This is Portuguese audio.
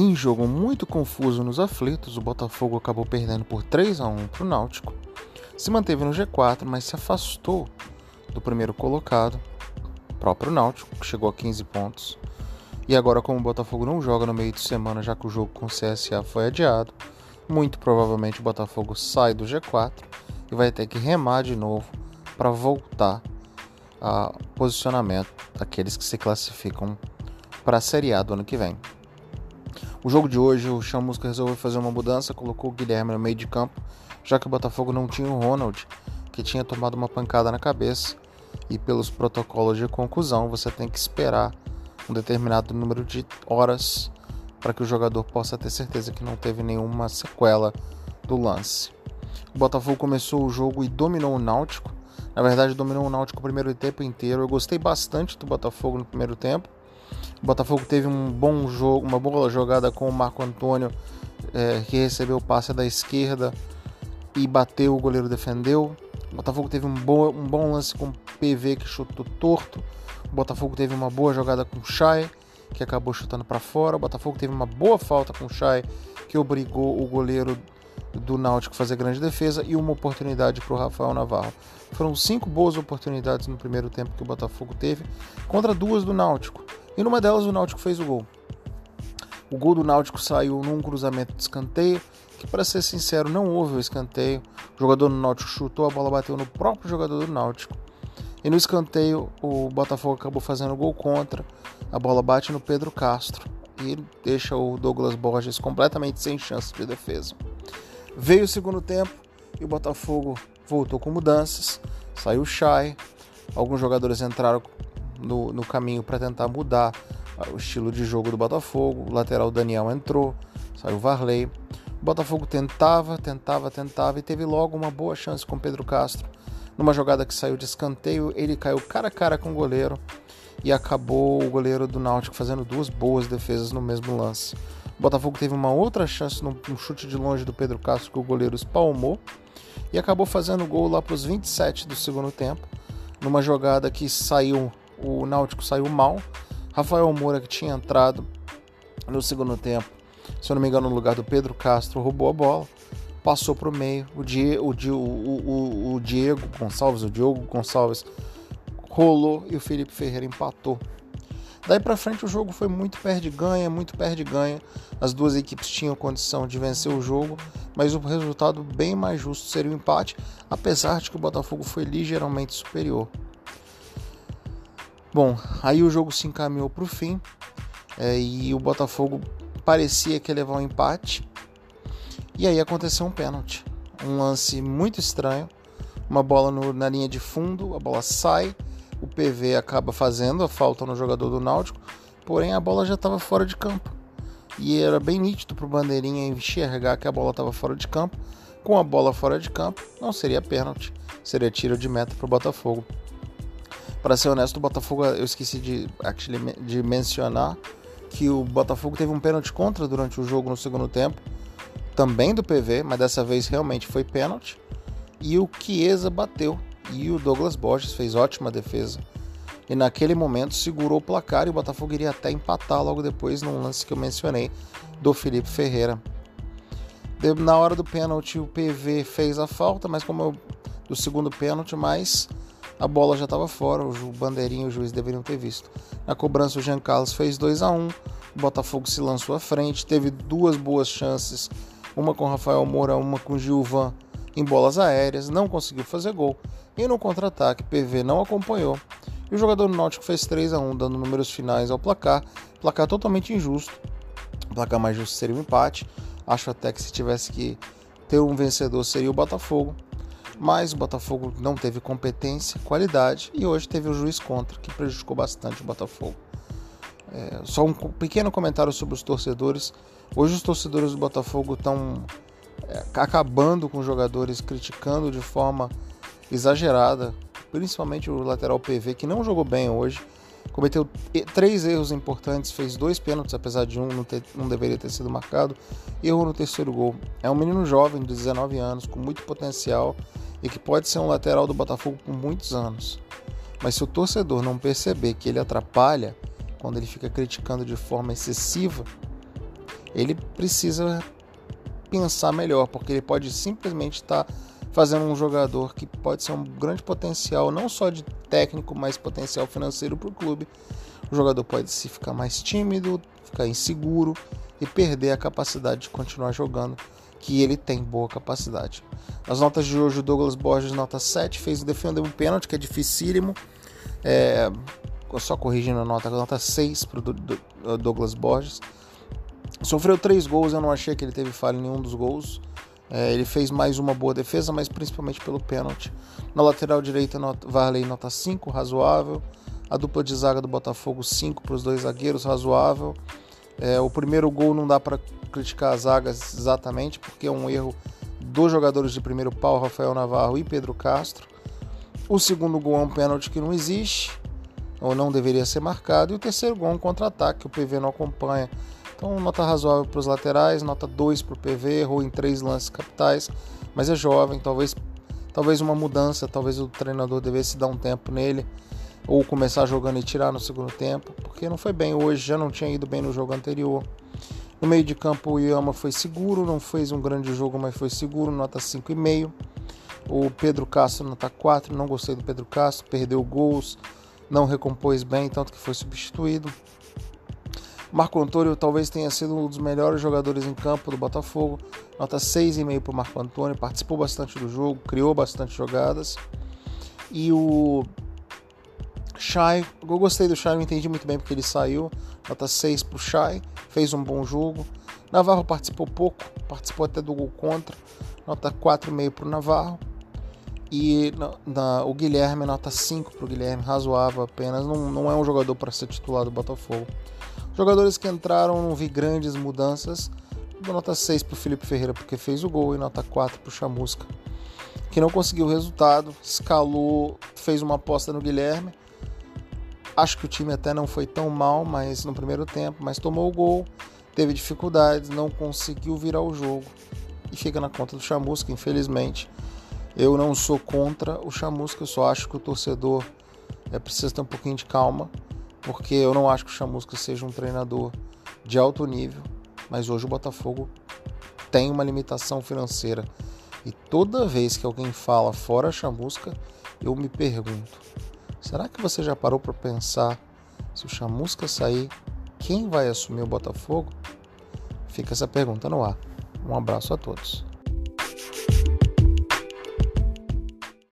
Em jogo muito confuso nos aflitos, o Botafogo acabou perdendo por 3 a 1 para o Náutico. Se manteve no G4, mas se afastou do primeiro colocado, próprio Náutico, que chegou a 15 pontos. E agora, como o Botafogo não joga no meio de semana, já que o jogo com o CSA foi adiado, muito provavelmente o Botafogo sai do G4 e vai ter que remar de novo para voltar a posicionamento daqueles que se classificam para a Série A do ano que vem. O jogo de hoje, o Chamusca resolveu fazer uma mudança, colocou o Guilherme no meio de campo, já que o Botafogo não tinha o Ronald, que tinha tomado uma pancada na cabeça, e pelos protocolos de conclusão você tem que esperar um determinado número de horas para que o jogador possa ter certeza que não teve nenhuma sequela do lance. O Botafogo começou o jogo e dominou o Náutico. Na verdade, dominou o Náutico o primeiro tempo inteiro. Eu gostei bastante do Botafogo no primeiro tempo. O Botafogo teve um bom jogo, uma boa jogada com o Marco Antônio, é, que recebeu o passe da esquerda e bateu, o goleiro defendeu. O Botafogo teve um, bo um bom lance com o PV que chutou torto. O Botafogo teve uma boa jogada com o Chay, que acabou chutando para fora. O Botafogo teve uma boa falta com o Chay, que obrigou o goleiro do Náutico fazer grande defesa e uma oportunidade para o Rafael Navarro. Foram cinco boas oportunidades no primeiro tempo que o Botafogo teve, contra duas do Náutico. E numa delas o Náutico fez o gol. O gol do Náutico saiu num cruzamento de escanteio, que para ser sincero não houve o escanteio. O jogador do Náutico chutou, a bola bateu no próprio jogador do Náutico. E no escanteio o Botafogo acabou fazendo gol contra. A bola bate no Pedro Castro e deixa o Douglas Borges completamente sem chance de defesa. Veio o segundo tempo e o Botafogo voltou com mudanças. Saiu o Chay, alguns jogadores entraram no, no caminho para tentar mudar o estilo de jogo do Botafogo. O lateral Daniel entrou, saiu o Varley. O Botafogo tentava, tentava, tentava e teve logo uma boa chance com Pedro Castro. Numa jogada que saiu de escanteio, ele caiu cara a cara com o goleiro e acabou o goleiro do Náutico fazendo duas boas defesas no mesmo lance. O Botafogo teve uma outra chance no chute de longe do Pedro Castro que o goleiro espalmou e acabou fazendo o gol lá para os 27 do segundo tempo, numa jogada que saiu o Náutico saiu mal. Rafael Moura, que tinha entrado no segundo tempo, se eu não me engano, no lugar do Pedro Castro, roubou a bola, passou para o meio. O, o, o, o, o Diego Gonçalves, o Diogo Gonçalves, rolou e o Felipe Ferreira empatou. Daí para frente o jogo foi muito perde-ganha, muito perde-ganha. As duas equipes tinham condição de vencer o jogo, mas o resultado bem mais justo seria o empate, apesar de que o Botafogo foi ligeiramente superior. Bom, aí o jogo se encaminhou para o fim é, e o Botafogo parecia que ia levar um empate. E aí aconteceu um pênalti. Um lance muito estranho. Uma bola no, na linha de fundo, a bola sai, o PV acaba fazendo a falta no jogador do Náutico, porém a bola já estava fora de campo. E era bem nítido para o Bandeirinha enxergar que a bola estava fora de campo. Com a bola fora de campo, não seria pênalti, seria tiro de meta para o Botafogo. Para ser honesto, o Botafogo, eu esqueci de, actually, de mencionar que o Botafogo teve um pênalti contra durante o jogo no segundo tempo, também do PV, mas dessa vez realmente foi pênalti. E o Chiesa bateu e o Douglas Borges fez ótima defesa. E naquele momento segurou o placar e o Botafogo iria até empatar logo depois num lance que eu mencionei do Felipe Ferreira. Na hora do pênalti o PV fez a falta, mas como eu, do segundo pênalti, mas a bola já estava fora, o bandeirinho e o juiz deveriam ter visto. Na cobrança, o Jean Carlos fez 2 a 1 o Botafogo se lançou à frente, teve duas boas chances, uma com Rafael Moura, uma com Gilvan em bolas aéreas, não conseguiu fazer gol. E no contra-ataque, PV não acompanhou. E o jogador do Náutico fez 3 a 1 dando números finais ao placar. Placar totalmente injusto. O placar mais justo seria o um empate. Acho até que se tivesse que ter um vencedor seria o Botafogo mas o Botafogo não teve competência, qualidade e hoje teve o juiz contra, que prejudicou bastante o Botafogo. É, só um pequeno comentário sobre os torcedores. Hoje os torcedores do Botafogo estão é, acabando com os jogadores, criticando de forma exagerada, principalmente o lateral PV, que não jogou bem hoje. Cometeu três erros importantes, fez dois pênaltis, apesar de um não, ter, não deveria ter sido marcado. Errou no terceiro gol. É um menino jovem, de 19 anos, com muito potencial e que pode ser um lateral do Botafogo por muitos anos. Mas se o torcedor não perceber que ele atrapalha, quando ele fica criticando de forma excessiva, ele precisa pensar melhor, porque ele pode simplesmente estar tá fazendo um jogador que pode ser um grande potencial, não só de técnico, mas potencial financeiro para o clube. O jogador pode se ficar mais tímido, ficar inseguro e perder a capacidade de continuar jogando, que ele tem boa capacidade. As notas de hoje, o Douglas Borges, nota 7, fez defender um pênalti, que é dificílimo. É, só corrigindo a nota, nota 6 para o Douglas Borges. Sofreu três gols, eu não achei que ele teve falha em nenhum dos gols. É, ele fez mais uma boa defesa, mas principalmente pelo pênalti. Na lateral direita, nota, Varley nota 5, razoável. A dupla de zaga do Botafogo, 5 para os dois zagueiros, razoável. É, o primeiro gol não dá para criticar as zagas exatamente, porque é um erro dos jogadores de primeiro pau, Rafael Navarro e Pedro Castro. O segundo gol é um pênalti que não existe, ou não deveria ser marcado. E o terceiro gol é um contra-ataque, que o PV não acompanha. Então, nota razoável para os laterais, nota 2 para o PV, errou em três lances capitais, mas é jovem, talvez, talvez uma mudança, talvez o treinador devesse dar um tempo nele, ou começar jogando e tirar no segundo tempo, porque não foi bem hoje, já não tinha ido bem no jogo anterior. No meio de campo, o Yama foi seguro, não fez um grande jogo, mas foi seguro, nota 5,5. O Pedro Castro, nota 4, não gostei do Pedro Castro, perdeu gols, não recompôs bem, tanto que foi substituído. Marco Antônio talvez tenha sido um dos melhores jogadores em campo do Botafogo. Nota 6,5 para o Marco Antônio, participou bastante do jogo, criou bastante jogadas. E o Shai, eu gostei do Shai, não entendi muito bem porque ele saiu. Nota 6 para o Shai, fez um bom jogo. Navarro participou pouco, participou até do gol contra. Nota 4,5 para o Navarro. E na, na, o Guilherme, nota 5 para o Guilherme, razoável apenas. Não, não é um jogador para ser titular do Botafogo. Jogadores que entraram, não vi grandes mudanças. Dou nota 6 para o Felipe Ferreira porque fez o gol e nota 4 para o Chamusca, que não conseguiu o resultado, escalou, fez uma aposta no Guilherme. Acho que o time até não foi tão mal, mas no primeiro tempo, mas tomou o gol, teve dificuldades, não conseguiu virar o jogo e fica na conta do Chamusca, infelizmente. Eu não sou contra o Chamusca, eu só acho que o torcedor é, precisa ter um pouquinho de calma porque eu não acho que o Chamusca seja um treinador de alto nível, mas hoje o Botafogo tem uma limitação financeira. E toda vez que alguém fala fora Chamusca, eu me pergunto: será que você já parou para pensar se o Chamusca sair, quem vai assumir o Botafogo? Fica essa pergunta no ar. Um abraço a todos.